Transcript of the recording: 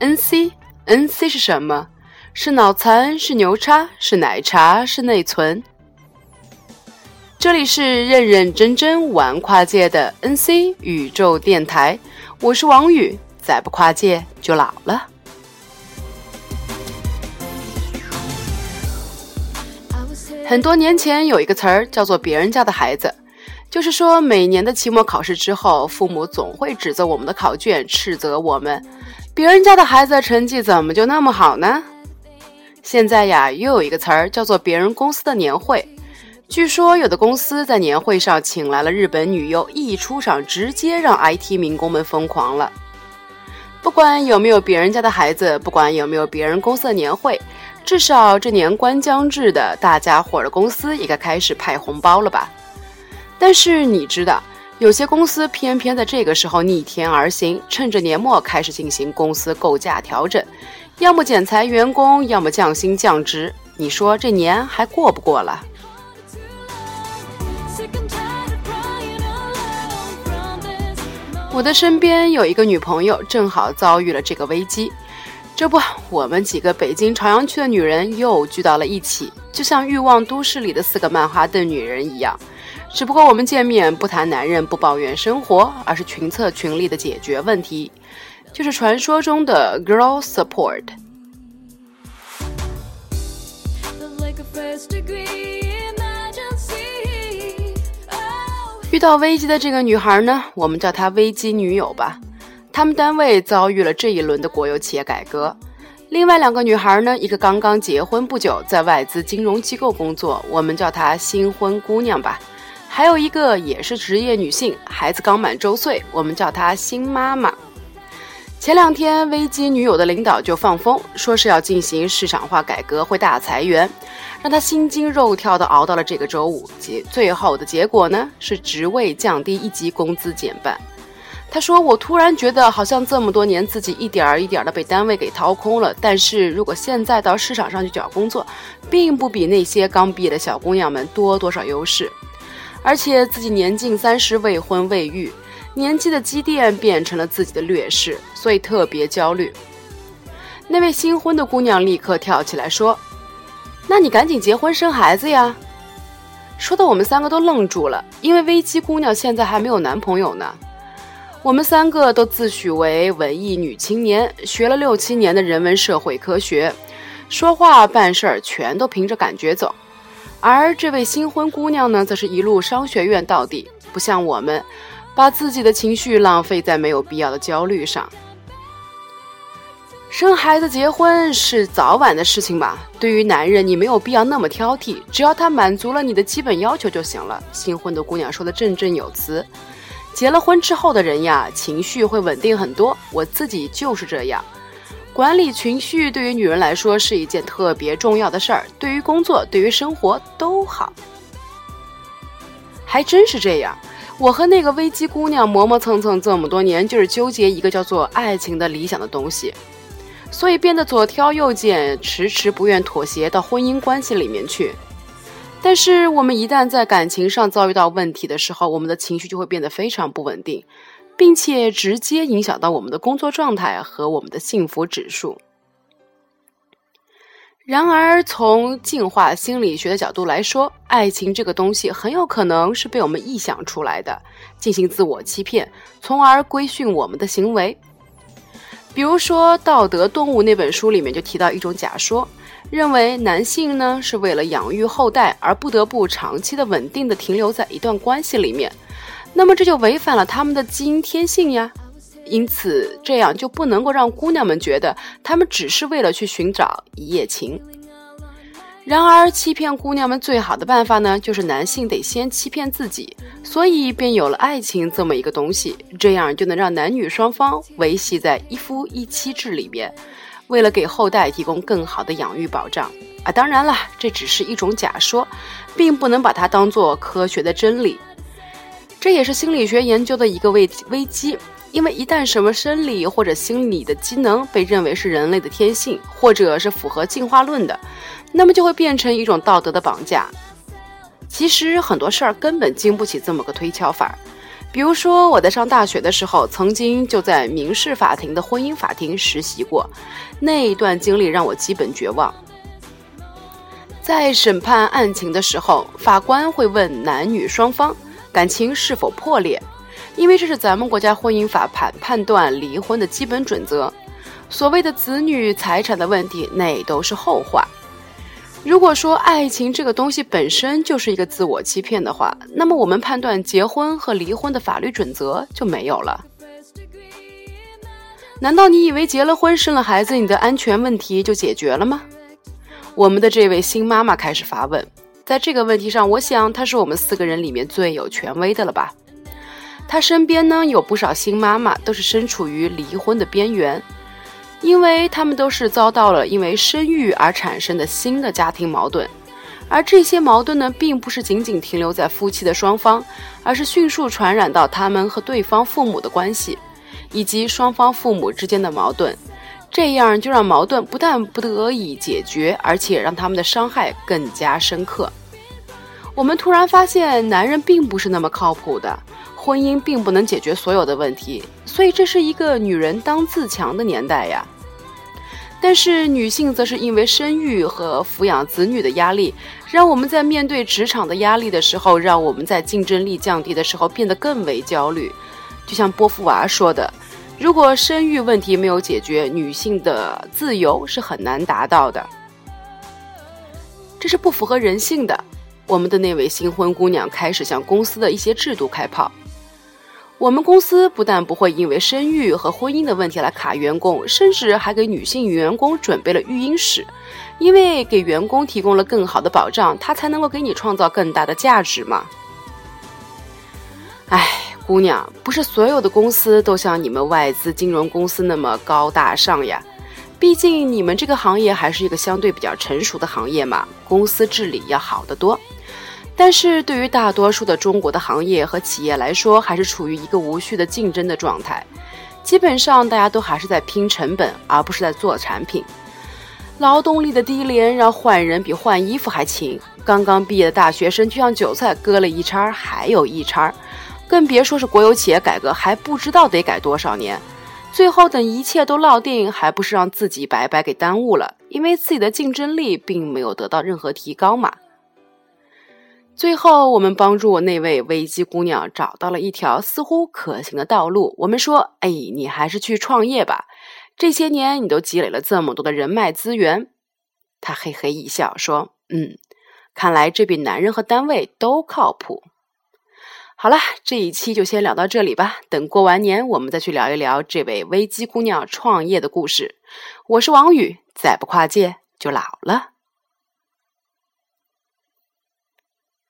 NC，NC 是什么？是脑残？是牛叉？是奶茶？是内存？这里是认认真真玩跨界的 NC 宇宙电台，我是王宇，再不跨界就老了。很多年前有一个词儿叫做“别人家的孩子”，就是说每年的期末考试之后，父母总会指责我们的考卷，斥责我们：“别人家的孩子成绩怎么就那么好呢？”现在呀，又有一个词儿叫做“别人公司的年会”。据说有的公司在年会上请来了日本女优，一出场直接让 IT 民工们疯狂了。不管有没有别人家的孩子，不管有没有别人公司的年会，至少这年关将至的，大家伙的公司也该开始派红包了吧？但是你知道，有些公司偏偏在这个时候逆天而行，趁着年末开始进行公司构架调整，要么减裁员工，要么降薪降职。你说这年还过不过了？我的身边有一个女朋友，正好遭遇了这个危机。这不，我们几个北京朝阳区的女人又聚到了一起，就像《欲望都市》里的四个曼哈顿女人一样。只不过我们见面不谈男人，不抱怨生活，而是群策群力的解决问题，就是传说中的 girl support。遇到危机的这个女孩呢，我们叫她危机女友吧。他们单位遭遇了这一轮的国有企业改革。另外两个女孩呢，一个刚刚结婚不久，在外资金融机构工作，我们叫她新婚姑娘吧。还有一个也是职业女性，孩子刚满周岁，我们叫她新妈妈。前两天，危机女友的领导就放风，说是要进行市场化改革，会大裁员。让她心惊肉跳地熬到了这个周五，结最后的结果呢是职位降低一级，工资减半。她说：“我突然觉得好像这么多年自己一点儿一点儿的被单位给掏空了。但是如果现在到市场上去找工作，并不比那些刚毕业的小姑娘们多多少优势。而且自己年近三十，未婚未育，年纪的积淀变成了自己的劣势，所以特别焦虑。”那位新婚的姑娘立刻跳起来说。那你赶紧结婚生孩子呀！说的我们三个都愣住了，因为危机姑娘现在还没有男朋友呢。我们三个都自诩为文艺女青年，学了六七年的人文社会科学，说话办事儿全都凭着感觉走。而这位新婚姑娘呢，则是一路商学院到底，不像我们，把自己的情绪浪费在没有必要的焦虑上。生孩子、结婚是早晚的事情吧？对于男人，你没有必要那么挑剔，只要他满足了你的基本要求就行了。新婚的姑娘说的振振有词。结了婚之后的人呀，情绪会稳定很多。我自己就是这样，管理情绪对于女人来说是一件特别重要的事儿，对于工作、对于生活都好。还真是这样，我和那个危机姑娘磨磨蹭蹭这么多年，就是纠结一个叫做爱情的理想的东西。所以变得左挑右拣，迟迟不愿妥协到婚姻关系里面去。但是我们一旦在感情上遭遇到问题的时候，我们的情绪就会变得非常不稳定，并且直接影响到我们的工作状态和我们的幸福指数。然而，从进化心理学的角度来说，爱情这个东西很有可能是被我们臆想出来的，进行自我欺骗，从而规训我们的行为。比如说，《道德动物》那本书里面就提到一种假说，认为男性呢是为了养育后代而不得不长期的稳定的停留在一段关系里面，那么这就违反了他们的基因天性呀，因此这样就不能够让姑娘们觉得他们只是为了去寻找一夜情。然而，欺骗姑娘们最好的办法呢，就是男性得先欺骗自己，所以便有了爱情这么一个东西，这样就能让男女双方维系在一夫一妻制里面，为了给后代提供更好的养育保障啊！当然了，这只是一种假说，并不能把它当做科学的真理。这也是心理学研究的一个危危机，因为一旦什么生理或者心理的机能被认为是人类的天性，或者是符合进化论的。那么就会变成一种道德的绑架。其实很多事儿根本经不起这么个推敲法儿。比如说，我在上大学的时候，曾经就在民事法庭的婚姻法庭实习过，那一段经历让我基本绝望。在审判案情的时候，法官会问男女双方感情是否破裂，因为这是咱们国家婚姻法判判断离婚的基本准则。所谓的子女财产的问题，那都是后话。如果说爱情这个东西本身就是一个自我欺骗的话，那么我们判断结婚和离婚的法律准则就没有了。难道你以为结了婚生了孩子，你的安全问题就解决了吗？我们的这位新妈妈开始发问，在这个问题上，我想她是我们四个人里面最有权威的了吧？她身边呢有不少新妈妈，都是身处于离婚的边缘。因为他们都是遭到了因为生育而产生的新的家庭矛盾，而这些矛盾呢，并不是仅仅停留在夫妻的双方，而是迅速传染到他们和对方父母的关系，以及双方父母之间的矛盾，这样就让矛盾不但不得以解决，而且让他们的伤害更加深刻。我们突然发现，男人并不是那么靠谱的。婚姻并不能解决所有的问题，所以这是一个女人当自强的年代呀。但是女性则是因为生育和抚养子女的压力，让我们在面对职场的压力的时候，让我们在竞争力降低的时候变得更为焦虑。就像波伏娃说的：“如果生育问题没有解决，女性的自由是很难达到的。”这是不符合人性的。我们的那位新婚姑娘开始向公司的一些制度开炮。我们公司不但不会因为生育和婚姻的问题来卡员工，甚至还给女性员工准备了育婴室，因为给员工提供了更好的保障，他才能够给你创造更大的价值嘛。哎，姑娘，不是所有的公司都像你们外资金融公司那么高大上呀，毕竟你们这个行业还是一个相对比较成熟的行业嘛，公司治理要好得多。但是对于大多数的中国的行业和企业来说，还是处于一个无序的竞争的状态。基本上大家都还是在拼成本，而不是在做产品。劳动力的低廉让换人比换衣服还勤。刚刚毕业的大学生就像韭菜，割了一茬还有一茬，更别说是国有企业改革，还不知道得改多少年。最后等一切都落定，还不是让自己白白给耽误了？因为自己的竞争力并没有得到任何提高嘛。最后，我们帮助那位危机姑娘找到了一条似乎可行的道路。我们说：“哎，你还是去创业吧，这些年你都积累了这么多的人脉资源。”她嘿嘿一笑说：“嗯，看来这比男人和单位都靠谱。”好了，这一期就先聊到这里吧。等过完年，我们再去聊一聊这位危机姑娘创业的故事。我是王宇，再不跨界就老了。